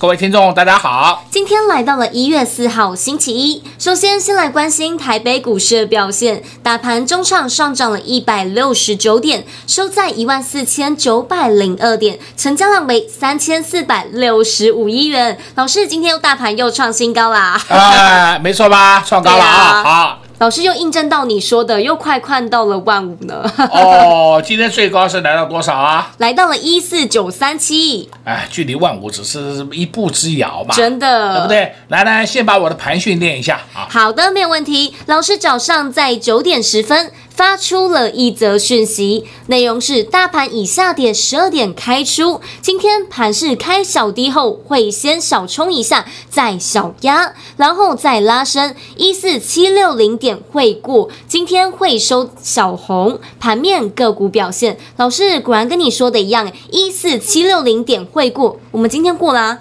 各位听众，大家好！今天来到了一月四号星期一，首先先来关心台北股市的表现。大盘中场上涨了一百六十九点，收在一万四千九百零二点，成交量为三千四百六十五亿元。老师，今天又大盘又创新高啦！哎，没错吧？创高了啊！好。老师又印证到你说的，又快看到了万五呢。哦，今天最高是来到多少啊？来到了一四九三七。哎，距离万五只是一步之遥嘛。真的，对不对？来来，先把我的盘训练一下啊。好的，没有问题。老师早上在九点十分。发出了一则讯息，内容是大盘以下跌十二点开出，今天盘是开小低后会先小冲一下，再小压，然后再拉升一四七六零点会过，今天会收小红。盘面个股表现，老师果然跟你说的一样，一四七六零点会过，我们今天过啦。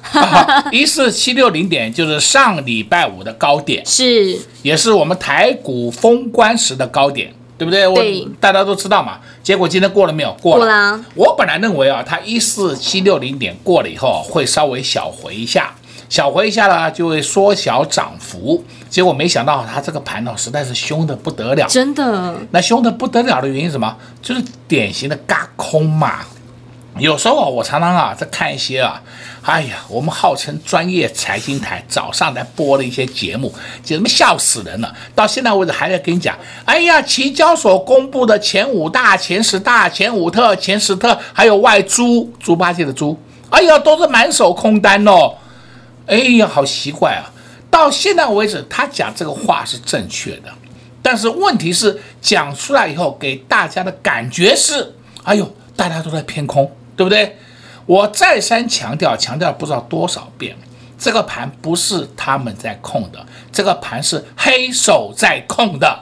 一四七六零点就是上礼拜五的高点，是，也是我们台股封关时的高点。对不对？对，我大家都知道嘛。结果今天过了没有？过了。过了。我本来认为啊，它一四七六零点过了以后，会稍微小回一下，小回一下呢，就会缩小涨幅。结果没想到它这个盘呢，实在是凶的不得了。真的。那凶的不得了的原因是什么？就是典型的轧空嘛。有时候啊，我常常啊在看一些啊，哎呀，我们号称专业财经台早上在播的一些节目，简直笑死人了。到现在为止还在跟你讲，哎呀，期交所公布的前五大、前十大、前五特、前十特，还有外猪猪八戒的猪，哎呀，都是满手空单哦。哎呀，好奇怪啊！到现在为止，他讲这个话是正确的，但是问题是讲出来以后给大家的感觉是，哎呦，大家都在偏空。对不对？我再三强调，强调不知道多少遍，这个盘不是他们在控的，这个盘是黑手在控的。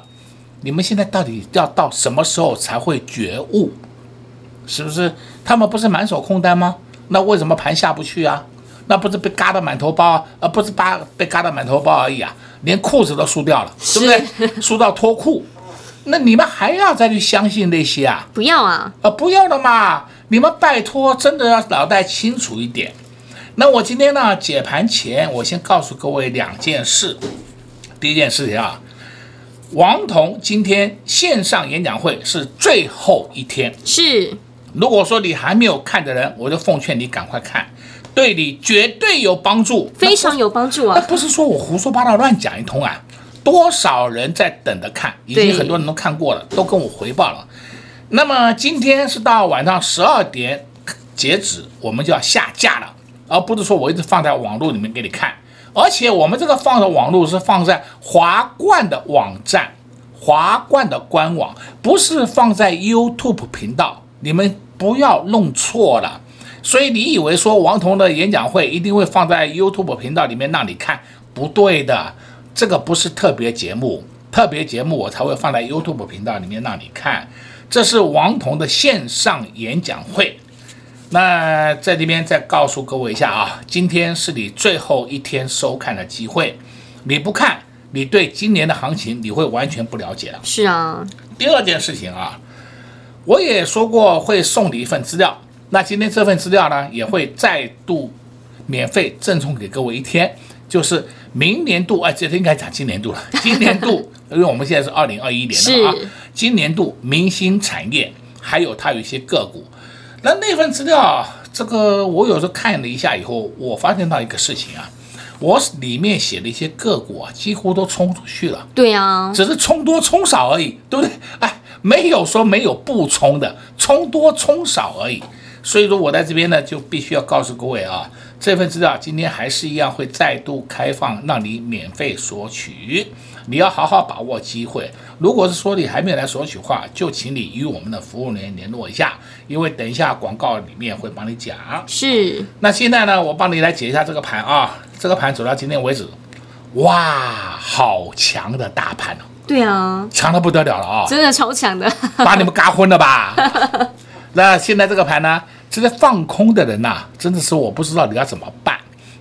你们现在到底要到什么时候才会觉悟？是不是？他们不是满手空单吗？那为什么盘下不去啊？那不是被嘎得满头包，而不是把被嘎得满头包而已啊，连裤子都输掉了，对不对？输到脱裤。那你们还要再去相信那些啊？不要啊！啊，不要了嘛！你们拜托，真的要脑袋清楚一点。那我今天呢，解盘前，我先告诉各位两件事。第一件事情啊，王彤今天线上演讲会是最后一天。是。如果说你还没有看的人，我就奉劝你赶快看，对你绝对有帮助，非常有帮助啊！那不是说我胡说八道乱讲一通啊，多少人在等着看，已经很多人都看过了，都跟我回报了。那么今天是到晚上十二点截止，我们就要下架了，而不是说我一直放在网络里面给你看。而且我们这个放的网络是放在华冠的网站、华冠的官网，不是放在 YouTube 频道。你们不要弄错了。所以你以为说王彤的演讲会一定会放在 YouTube 频道里面让你看？不对的，这个不是特别节目，特别节目我才会放在 YouTube 频道里面让你看。这是王彤的线上演讲会，那在这边再告诉各位一下啊，今天是你最后一天收看的机会，你不看，你对今年的行情你会完全不了解了。是啊。第二件事情啊，我也说过会送你一份资料，那今天这份资料呢，也会再度免费赠送给各位一天，就是明年度，哎，这应该讲今年度了，今年度。因为我们现在是二零二一年了啊，今年度明星产业还有它有一些个股，那那份资料，这个我有时候看了一下以后，我发现到一个事情啊，我里面写的一些个股啊，几乎都冲出去了。对啊，只是冲多冲少而已，对不对？哎，没有说没有不冲的，冲多冲少而已。所以说我在这边呢，就必须要告诉各位啊，这份资料今天还是一样会再度开放，让你免费索取。你要好好把握机会。如果是说你还没有来索取的话，就请你与我们的服务人员联络一下，因为等一下广告里面会帮你讲。是。那现在呢，我帮你来解一下这个盘啊。这个盘走到今天为止，哇，好强的大盘哦。对啊，强的不得了了啊！真的超强的，把你们嘎昏了吧？那现在这个盘呢，这些放空的人呐、啊，真的是我不知道你要怎么办。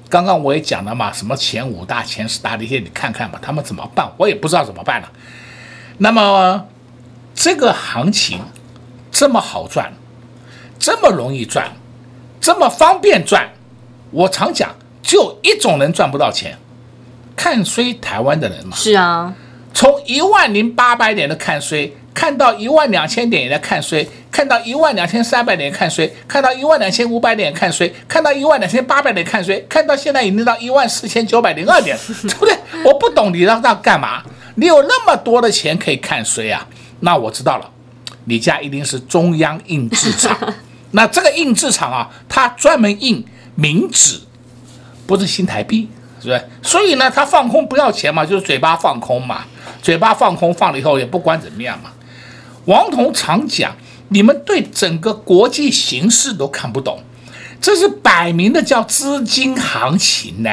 刚刚我也讲了嘛，什么前五大、前十大这些，你看看吧，他们怎么办？我也不知道怎么办了。那么这个行情这么好赚，这么容易赚，这么方便赚，我常讲，就一种人赚不到钱，看衰台湾的人嘛。是啊。从一万零八百点的看衰，看到一万两千点也在看衰，看到一万两千三百点看衰，看到一万两千五百点看衰，看到一万两千八百点看衰，看到现在已经到一万四千九百零二点，对不对？我不懂你让他干嘛？你有那么多的钱可以看衰啊？那我知道了，你家一定是中央印制厂。那这个印制厂啊，它专门印冥纸，不是新台币，是不是？所以呢，它放空不要钱嘛，就是嘴巴放空嘛。嘴巴放空放了以后也不管怎么样嘛。王彤常讲，你们对整个国际形势都看不懂，这是摆明的叫资金行情呢。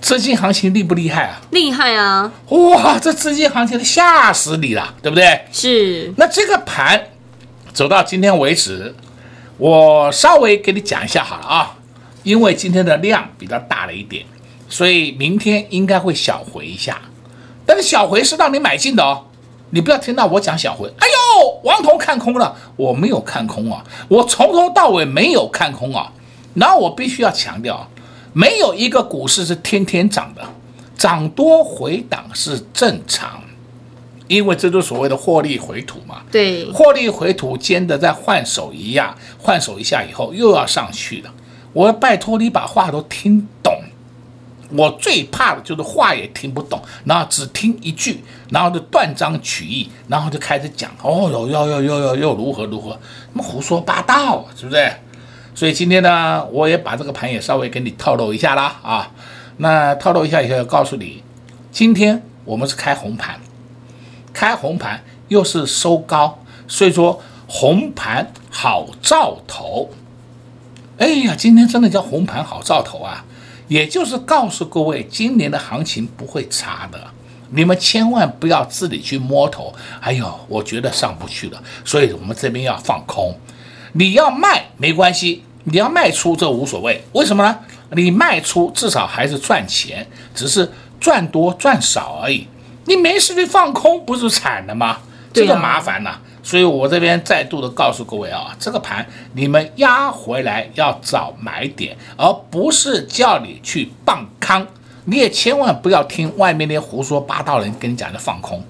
资金行情厉不厉害啊？厉害啊！哇，这资金行情吓死你了，对不对？是。那这个盘走到今天为止，我稍微给你讲一下好了啊，因为今天的量比较大了一点，所以明天应该会小回一下。但是小回是让你买进的哦，你不要听到我讲小回，哎呦，王彤看空了，我没有看空啊，我从头到尾没有看空啊。然后我必须要强调，没有一个股市是天天涨的，涨多回档是正常，因为这就是所谓的获利回吐嘛。对，获利回吐兼的在换手一样，换手一下以后又要上去了。我拜托你把话都听懂。我最怕的就是话也听不懂，然后只听一句，然后就断章取义，然后就开始讲哦哟哟哟哟哟又如何如何，那么胡说八道，是不是？所以今天呢，我也把这个盘也稍微给你透露一下啦啊。那透露一下以后，告诉你，今天我们是开红盘，开红盘又是收高，所以说红盘好兆头。哎呀，今天真的叫红盘好兆头啊！也就是告诉各位，今年的行情不会差的，你们千万不要自己去摸头。哎呦，我觉得上不去了，所以我们这边要放空。你要卖没关系，你要卖出这无所谓。为什么呢？你卖出至少还是赚钱，只是赚多赚少而已。你没事去放空，不是惨了吗？这个麻烦呐。所以我这边再度的告诉各位啊，这个盘你们压回来要找买点，而不是叫你去放空。你也千万不要听外面那些胡说八道人跟你讲的放空。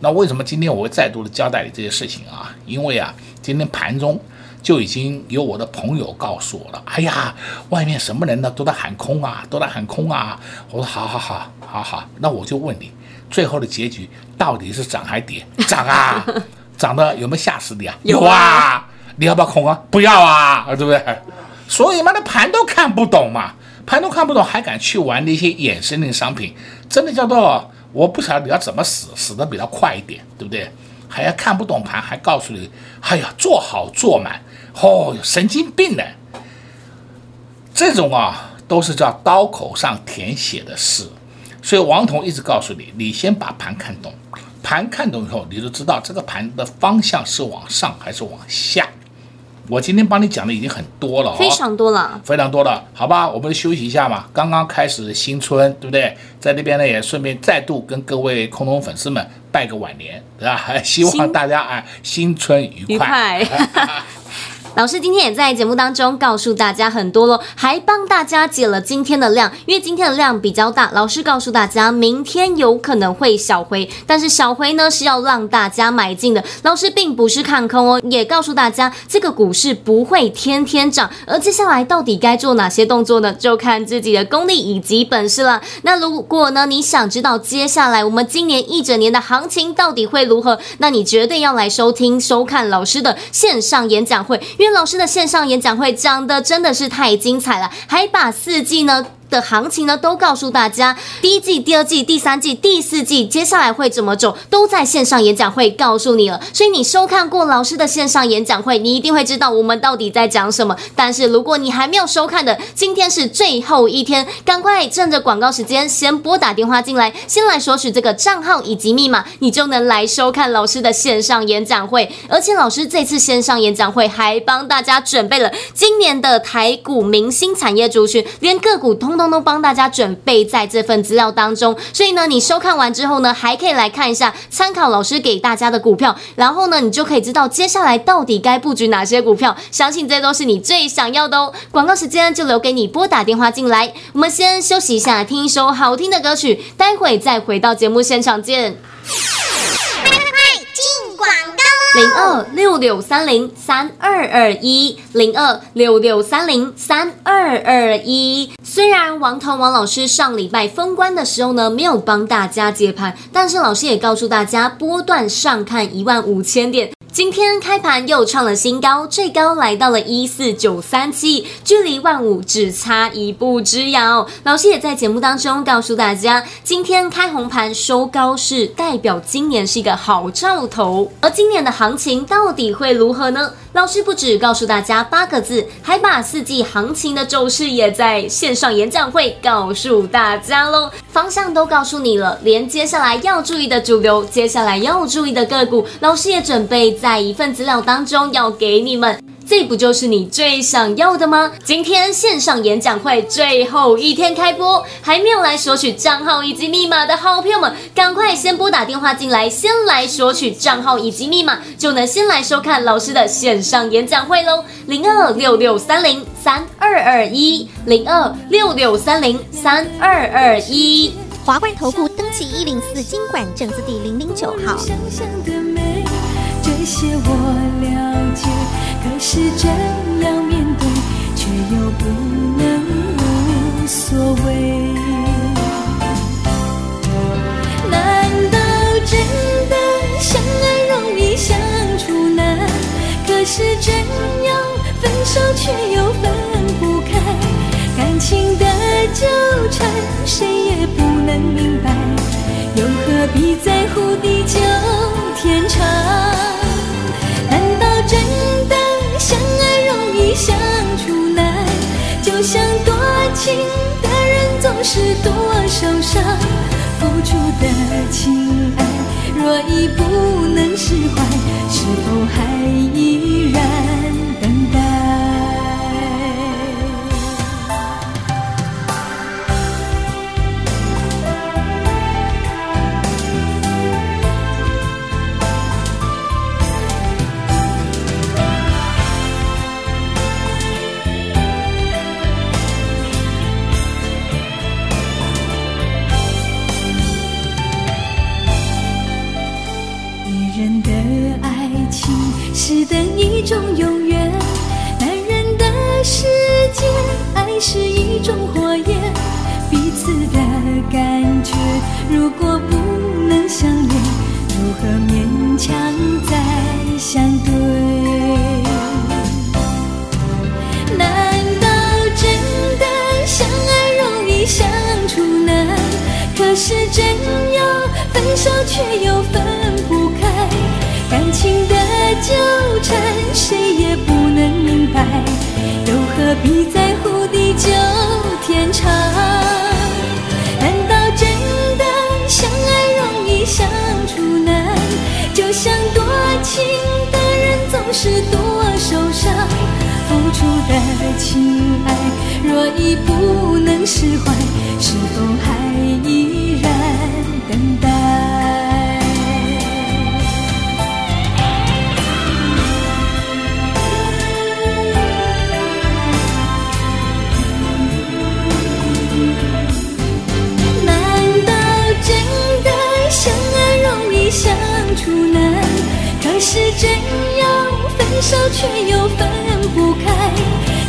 那为什么今天我会再度的交代你这些事情啊？因为啊，今天盘中就已经有我的朋友告诉我了，哎呀，外面什么人呢都在喊空啊，都在喊空啊。我说好好好好好，那我就问你，最后的结局到底是涨还跌？涨啊！涨的有没有吓死你啊？有啊！你要不要空啊？不要啊，对不对？所以嘛，那盘都看不懂嘛，盘都看不懂，还敢去玩那些衍生的商品，真的叫做我不晓得你要怎么死，死的比较快一点，对不对？还要看不懂盘，还告诉你，哎呀，做好做满，哦，神经病呢！这种啊，都是叫刀口上舔血的事。所以王彤一直告诉你，你先把盘看懂。盘看懂以后，你就知道这个盘的方向是往上还是往下。我今天帮你讲的已经很多了，哦，非常多了，非常多了，好吧？我们休息一下嘛。刚刚开始新春，对不对？在那边呢，也顺便再度跟各位空中粉丝们拜个晚年，对吧？希望大家啊，新春愉快。愉快 老师今天也在节目当中告诉大家很多喽，还帮大家解了今天的量，因为今天的量比较大。老师告诉大家，明天有可能会小回，但是小回呢是要让大家买进的。老师并不是看空哦，也告诉大家这个股市不会天天涨。而接下来到底该做哪些动作呢？就看自己的功力以及本事了。那如果呢你想知道接下来我们今年一整年的行情到底会如何，那你绝对要来收听收看老师的线上演讲会。因为老师的线上演讲会讲的真的是太精彩了，还把四季呢。的行情呢，都告诉大家，第一季、第二季、第三季、第四季接下来会怎么走，都在线上演讲会告诉你了。所以你收看过老师的线上演讲会，你一定会知道我们到底在讲什么。但是如果你还没有收看的，今天是最后一天，赶快趁着广告时间，先拨打电话进来，先来索取这个账号以及密码，你就能来收看老师的线上演讲会。而且老师这次线上演讲会还帮大家准备了今年的台股明星产业族群，连个股通。通通帮大家准备在这份资料当中，所以呢，你收看完之后呢，还可以来看一下参考老师给大家的股票，然后呢，你就可以知道接下来到底该布局哪些股票。相信这都是你最想要的哦。广告时间就留给你拨打电话进来，我们先休息一下，听一首好听的歌曲，待会再回到节目现场见快进广。零二六六三零三二二一，零二六六三零三二二一。虽然王涛王老师上礼拜封关的时候呢，没有帮大家解盘，但是老师也告诉大家，波段上看一万五千点。今天开盘又创了新高，最高来到了一四九三七，距离万五只差一步之遥。老师也在节目当中告诉大家，今天开红盘收高是代表今年是一个好兆头，而今年的行情到底会如何呢？老师不止告诉大家八个字，还把四季行情的走势也在线上演讲会告诉大家喽，方向都告诉你了，连接下来要注意的主流，接下来要注意的个股，老师也准备在一份资料当中要给你们。这不就是你最想要的吗？今天线上演讲会最后一天开播，还没有来索取账号以及密码的好朋友们，赶快先拨打电话进来，先来索取账号以及密码，就能先来收看老师的线上演讲会喽。零二六六三零三二二一，零二六六三零三二二一。华冠投顾登记一零四金管证字第零零九号。这些我了解可是这样面对，却又不能无所谓。难道真的相爱容易相处难？可是真要分手，却又分不开。感情的纠缠，谁也不能明白，又何必在乎地久天长？情的人总是多受伤。付出的情爱，若已不能释怀，是否还是真要分手却又分不开。感情的纠缠谁也不能明白又何必在乎地久天长？难道真的相爱容易相处难？就像多情的人总是多受伤付出的情爱若已不能释怀是否还是真要分手却又分不开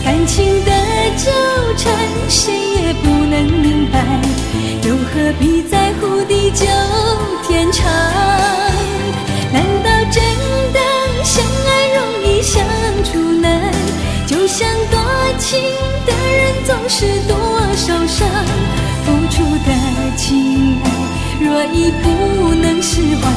感情的纠缠谁也不能明白又何必在乎地久天长？难道真的相爱容易相处难？就像多情的人总是多受伤付出的情爱若已不能释怀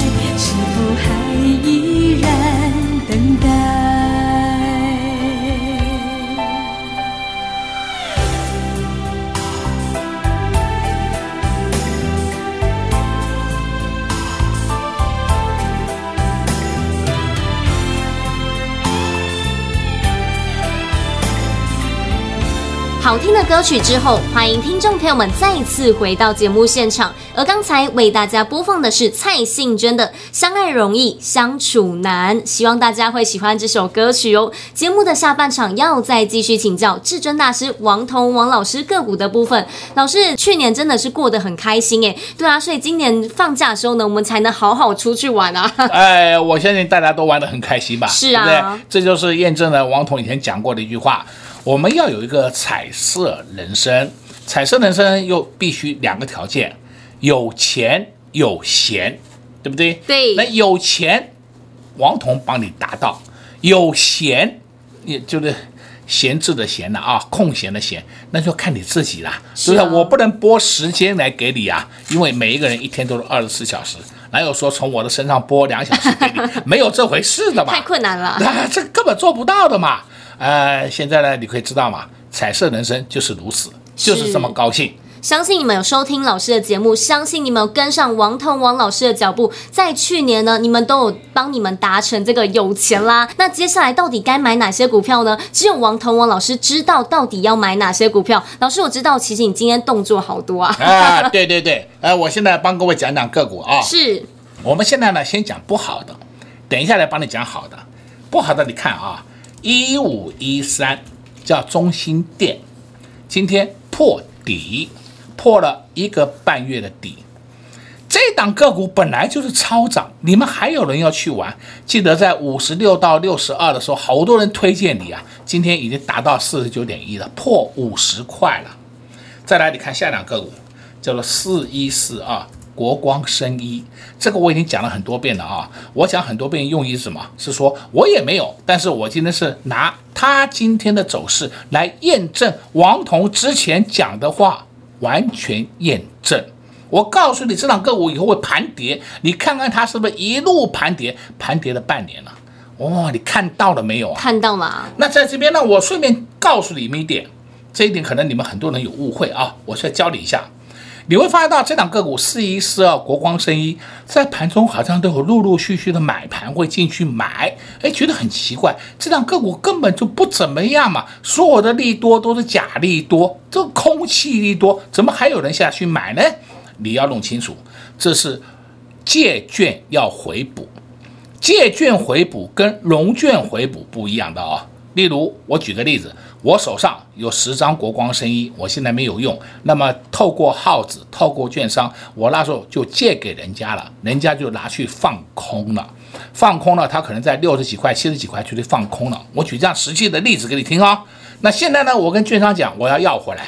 好听的歌曲之后，欢迎听众朋友们再次回到节目现场。而刚才为大家播放的是蔡幸娟的《相爱容易相处难》，希望大家会喜欢这首歌曲哦。节目的下半场要再继续请教至尊大师王彤王老师个股的部分。老师去年真的是过得很开心诶，对啊，所以今年放假的时候呢，我们才能好好出去玩啊。哎，我相信大家都玩得很开心吧？是啊，对不对？这就是验证了王彤以前讲过的一句话。我们要有一个彩色人生，彩色人生又必须两个条件：有钱有闲，对不对？对。那有钱，王彤帮你达到；有闲，也就是闲置的闲了啊，空闲的闲，那就看你自己啦。是不是？我不能拨时间来给你啊，因为每一个人一天都是二十四小时，哪有说从我的身上拨两小时给你？没有这回事的嘛。太困难了。那 这根本做不到的嘛。呃，现在呢，你可以知道嘛，彩色人生就是如此，就是这么高兴。相信你们有收听老师的节目，相信你们有跟上王腾王老师的脚步，在去年呢，你们都有帮你们达成这个有钱啦。那接下来到底该买哪些股票呢？只有王腾王老师知道到底要买哪些股票。老师，我知道，其实你今天动作好多啊。啊，对对对，呃，我现在帮各位讲讲个股啊。是。我们现在呢，先讲不好的，等一下来帮你讲好的。不好的，你看啊。一五一三叫中心店，今天破底，破了一个半月的底。这档个股本来就是超涨，你们还有人要去玩？记得在五十六到六十二的时候，好多人推荐你啊。今天已经达到四十九点一了，破五十块了。再来，你看下档个股叫做四一四二。国光生医，这个我已经讲了很多遍了啊！我讲很多遍用意是什么？是说我也没有，但是我今天是拿他今天的走势来验证王彤之前讲的话，完全验证。我告诉你，这档个股以后会盘跌，你看看它是不是一路盘跌，盘跌了半年了。哦，你看到了没有啊？看到了。那在这边呢，我顺便告诉你们一点，这一点可能你们很多人有误会啊，我再教你一下。你会发现到这两个股四一四二国光生医在盘中好像都有陆陆续续的买盘会进去买，哎，觉得很奇怪，这两个股根本就不怎么样嘛，所有的利多都是假利多，这空气利多，怎么还有人下去买呢？你要弄清楚，这是借券要回补，借券回补跟融券回补不一样的啊、哦。例如，我举个例子。我手上有十张国光生意，我现在没有用。那么透过号子，透过券商，我那时候就借给人家了，人家就拿去放空了。放空了，他可能在六十几块、七十几块就得放空了。我举这样实际的例子给你听啊、那现在呢，我跟券商讲，我要要回来，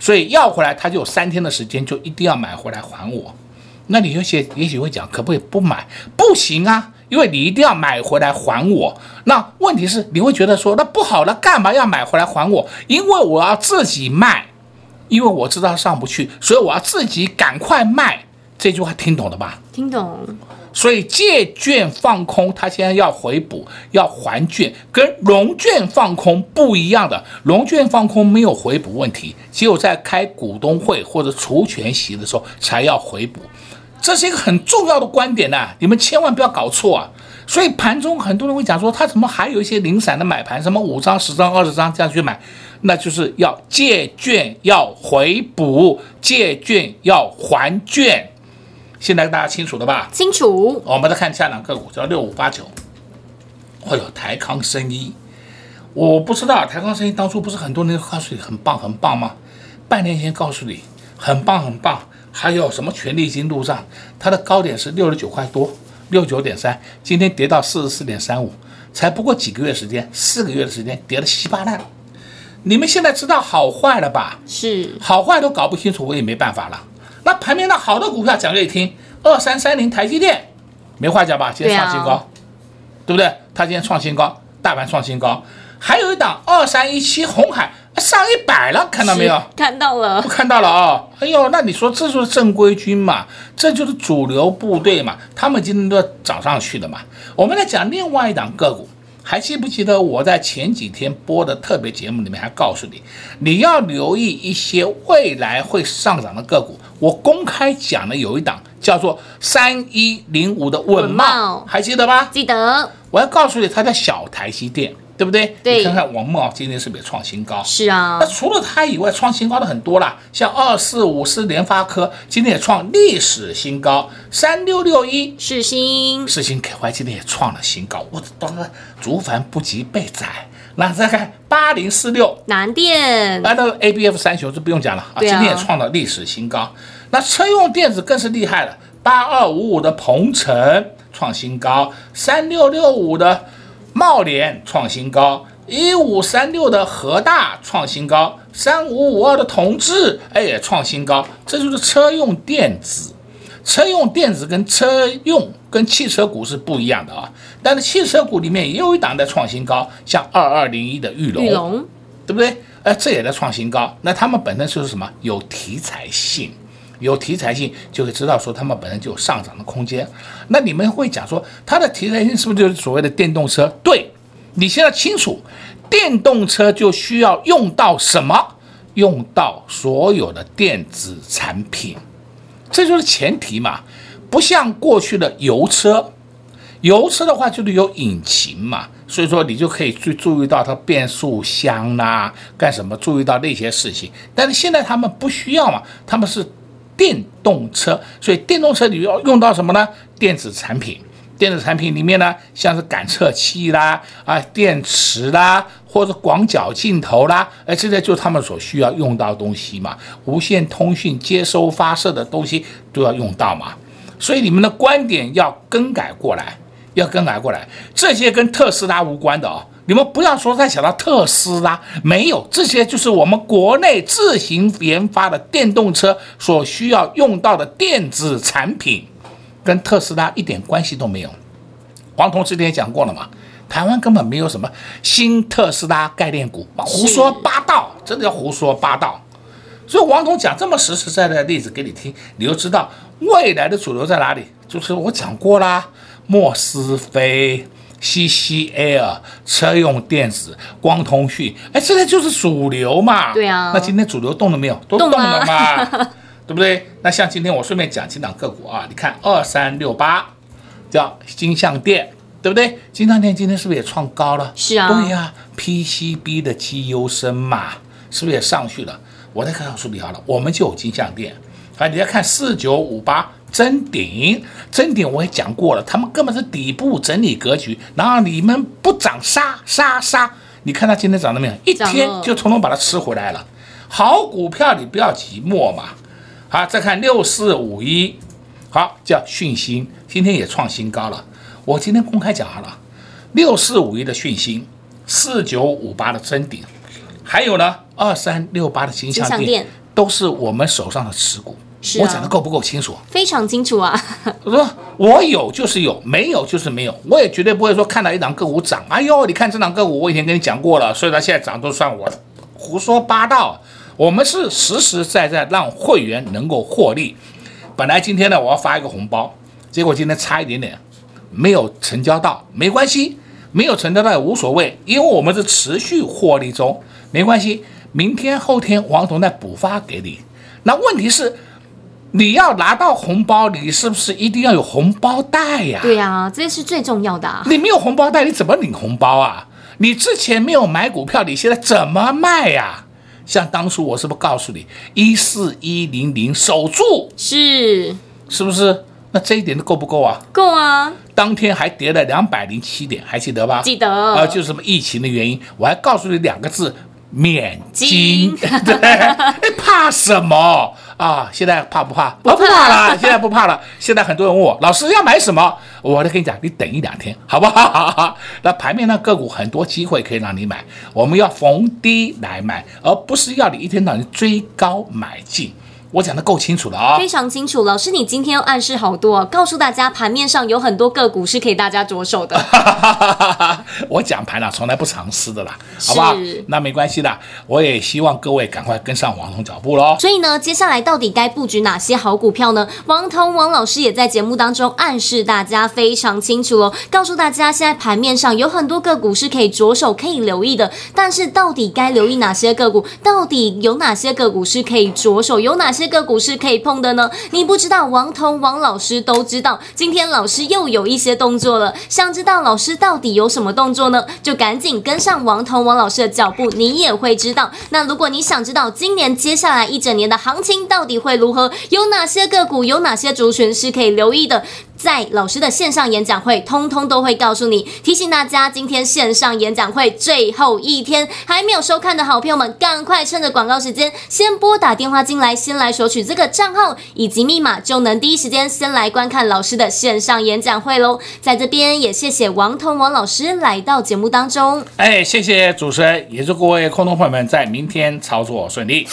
所以要回来，他就有三天的时间，就一定要买回来还我。那你有些也许会讲，可不可以不买？不行啊。因为你一定要买回来还我，那问题是你会觉得说，那不好了，干嘛要买回来还我？因为我要自己卖，因为我知道上不去，所以我要自己赶快卖。这句话听懂了吧？听懂。所以借券放空，它现在要回补，要还券，跟融券放空不一样的。融券放空没有回补问题，只有在开股东会或者除权息的时候才要回补。这是一个很重要的观点呐、啊，你们千万不要搞错啊！所以盘中很多人会讲说，他怎么还有一些零散的买盘，什么五张、十张、二十张这样去买，那就是要借券要回补，借券要还券。现在大家清楚了吧？清楚。我们再看下两个股，叫六五八九，或者台康生医。我不知道台康生医当初不是很多人告诉你很棒很棒吗？半年前告诉你很棒很棒。还有什么权利金入账？它的高点是六十九块多，六九点三，今天跌到四十四点三五，才不过几个月时间，四个月的时间跌得稀巴烂。你们现在知道好坏了吧？是，好坏都搞不清楚，我也没办法了。那盘面上好的股票讲给你听，二三三零台积电，没话讲吧？今天创新高，对啊，对不对？它今天创新高，大盘创新高。还有一档二三一七红海，上一百了，看到没有？看到了，看到了啊、哦！哎呦，那你说这就是正规军嘛？这就是主流部队嘛？他们今天都要涨上去的嘛？我们来讲另外一档个股，还记不记得我在前几天播的特别节目里面还告诉你，你要留意一些未来会上涨的个股。我公开讲的有一档叫做三一零五的稳茂，还记得吗？记得。我要告诉你，它叫小台积电。对不对？对，你看看王茂今天是不是也创新高？是啊。那除了它以外，创新高的很多啦，像二四五四联发科今天也创历史新高，三六六一世新，世新 KY 今天也创了新高。我当然竹凡不及被宰。那再看八零四六南电，那那个 ABF 三雄就不用讲了啊，今天也创了历史新高。那车用电子更是厉害了，八二五五的鹏程创新高，三六六五的。贸联创新高，一五三六的和大创新高，三五五二的同志哎也创新高，这就是车用电子。车用电子跟车用跟汽车股是不一样的啊，但是汽车股里面也有一档在创新高，像二二零一的玉龙，玉龙对不对？哎，这也在创新高。那他们本身就是什么？有题材性。有题材性，就会知道说他们本身就有上涨的空间。那你们会讲说，它的题材性是不是就是所谓的电动车？对，你现在清楚，电动车就需要用到什么？用到所有的电子产品，这就是前提嘛。不像过去的油车，油车的话就是有引擎嘛，所以说你就可以去注意到它变速箱啦，干什么？注意到那些事情。但是现在他们不需要嘛，他们是。电动车，所以电动车你要用到什么呢？电子产品，电子产品里面呢，像是感测器啦、啊电池啦，或者广角镜头啦，哎，这些就是他们所需要用到的东西嘛。无线通讯接收发射的东西都要用到嘛。所以你们的观点要更改过来，要更改过来，这些跟特斯拉无关的哦。你们不要说再想到特斯拉，没有，这些就是我们国内自行研发的电动车所需要用到的电子产品，跟特斯拉一点关系都没有。黄铜之前也讲过了嘛，台湾根本没有什么新特斯拉概念股，胡说八道，真的要胡说八道。所以王彤讲这么实实在在的例子给你听，你就知道未来的主流在哪里。就是我讲过啦，莫斯菲。CCL 车用电子、光通讯，哎，这个就是主流嘛。对啊。那今天主流动了没有？都动了嘛，对不对？那像今天我顺便讲几档个股啊，你看二三六八叫金像电，对不对？金像电今天是不是也创高了？是啊。对呀、啊，PCB 的绩优生嘛，是不是也上去了？我再告诉你好了，我们就有金像电。啊，你要看四九五八。臻鼎，臻鼎我也讲过了，他们根本是底部整理格局，然后你们不涨杀杀杀，你看它今天涨了没有？一天就统统把它吃回来了。好股票你不要寂寞嘛。好，再看六四五一，好叫讯芯，今天也创新高了。我今天公开讲好了，六四五一的讯芯，四九五八的真顶，还有呢二三六八的金像电，都是我们手上的持股。啊、我讲的够不够清楚？非常清楚啊！我说我有就是有，没有就是没有，我也绝对不会说看到一档个股涨，哎呦，你看这档个股我以前跟你讲过了，所以它现在涨都算我的，胡说八道。我们是实实在在让会员能够获利。本来今天呢我要发一个红包，结果今天差一点点没有成交到，没关系，没有成交到也无所谓，因为我们是持续获利中，没关系。明天后天王总再补发给你。那问题是。你要拿到红包，你是不是一定要有红包袋呀？对呀，这是最重要的啊。你没有红包袋，你怎么领红包啊？你之前没有买股票，你现在怎么卖呀？像当初我是不是告诉你一四一零零守住？是，是不是？那这一点都够不够啊？够啊！当天还跌了两百零七点，还记得吧？记得。啊，就是什么疫情的原因，我还告诉你两个字。免金，对，哎，怕什么啊？现在怕不怕？不怕，哦，不怕了，现在不怕了。现在很多人问我，老师要买什么？我就跟你讲，你等一两天，好不好？那盘面上个股很多机会可以让你买，我们要逢低来买，而不是要你一天到晚追高买进。我讲的够清楚了啊、哦，非常清楚。老师，你今天要暗示好多，告诉大家盘面上有很多个股是可以大家着手的。我讲盘了，从来不藏私的啦，好不好？那没关系的，我也希望各位赶快跟上王彤脚步喽。所以呢，接下来到底该布局哪些好股票呢？王彤王老师也在节目当中暗示大家非常清楚哦，告诉大家现在盘面上有很多个股是可以着手、可以留意的。但是到底该留意哪些个股？到底有哪些个股是可以着手？有哪些这个股是可以碰的呢？你不知道，王彤王老师都知道。今天老师又有一些动作了，想知道老师到底有什么动作呢？就赶紧跟上王彤王老师的脚步，你也会知道。那如果你想知道今年接下来一整年的行情到底会如何，有哪些个股，有哪些族群是可以留意的？在老师的线上演讲会，通通都会告诉你。提醒大家，今天线上演讲会最后一天，还没有收看的好朋友们，赶快趁着广告时间，先拨打电话进来，先来索取这个账号以及密码，就能第一时间先来观看老师的线上演讲会喽。在这边也谢谢王彤王老师来到节目当中。哎，谢谢主持人，也祝各位空中朋友们在明天操作顺利。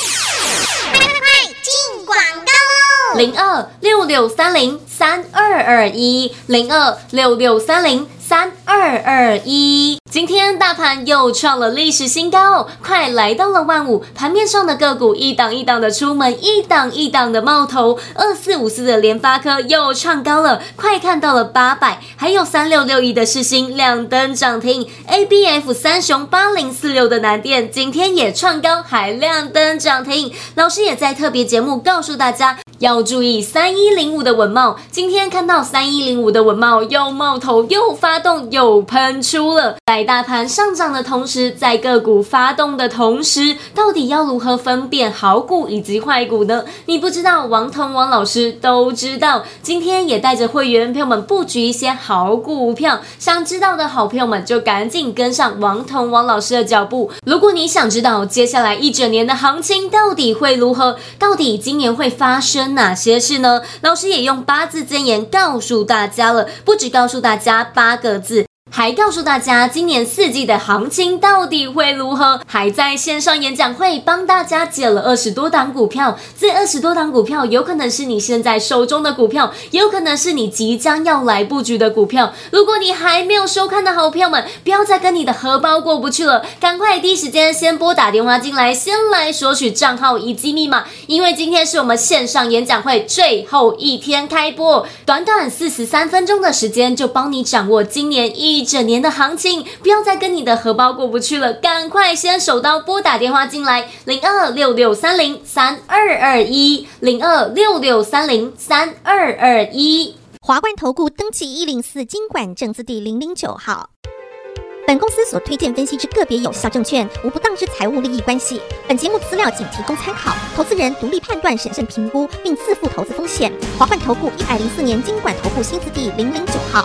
零二六六三零三二二一，零二六六三零三二二一。今天大盘又创了历史新高，快来到了万五，盘面上的个股一档一档的出门，一档一档的冒头。二四五四的联发科又创高了，快看到了八百，还有三六六一的世芯亮灯涨停，ABF 三雄八零四六的南电今天也创高，还亮灯涨停。老师也在特别节目告诉大家。要注意三一零五的稳懋，今天看到三一零五的稳懋又冒头又发动又喷出了，在大盘上涨的同时，在个股发动的同时，到底要如何分辨好股以及坏股呢？你不知道，王彤王老师都知道。今天也带着会员朋友们布局一些好股票，想知道的好朋友们就赶紧跟上王彤王老师的脚步。如果你想知道接下来一整年的行情到底会如何，到底今年会发生哪些事呢？老师也用八字箴言告诉大家了，不止告诉大家八个字。还告诉大家，今年四季的行情到底会如何？还在线上演讲会帮大家解了二十多档股票，这二十多档股票有可能是你现在手中的股票，有可能是你即将要来布局的股票。如果你还没有收看的好朋友们，不要再跟你的荷包过不去了，赶快第一时间先拨打电话进来，先来索取账号以及密码，因为今天是我们线上演讲会最后一天开播，短短四十三分钟的时间就帮你掌握今年一。一整年的行情，不要再跟你的荷包过不去了，赶快先手刀拨打电话进来，零二六六三零三二二一，零二六六三零三二二一。华冠投顾登记一零四经管证字第零零九号。本公司所推荐分析之个别有效证券，无不当之财务利益关系。本节目资料仅提供参考，投资人独立判断、审慎评估，并自负投资风险。华冠投顾一百零四年经管投顾新字第零零九号。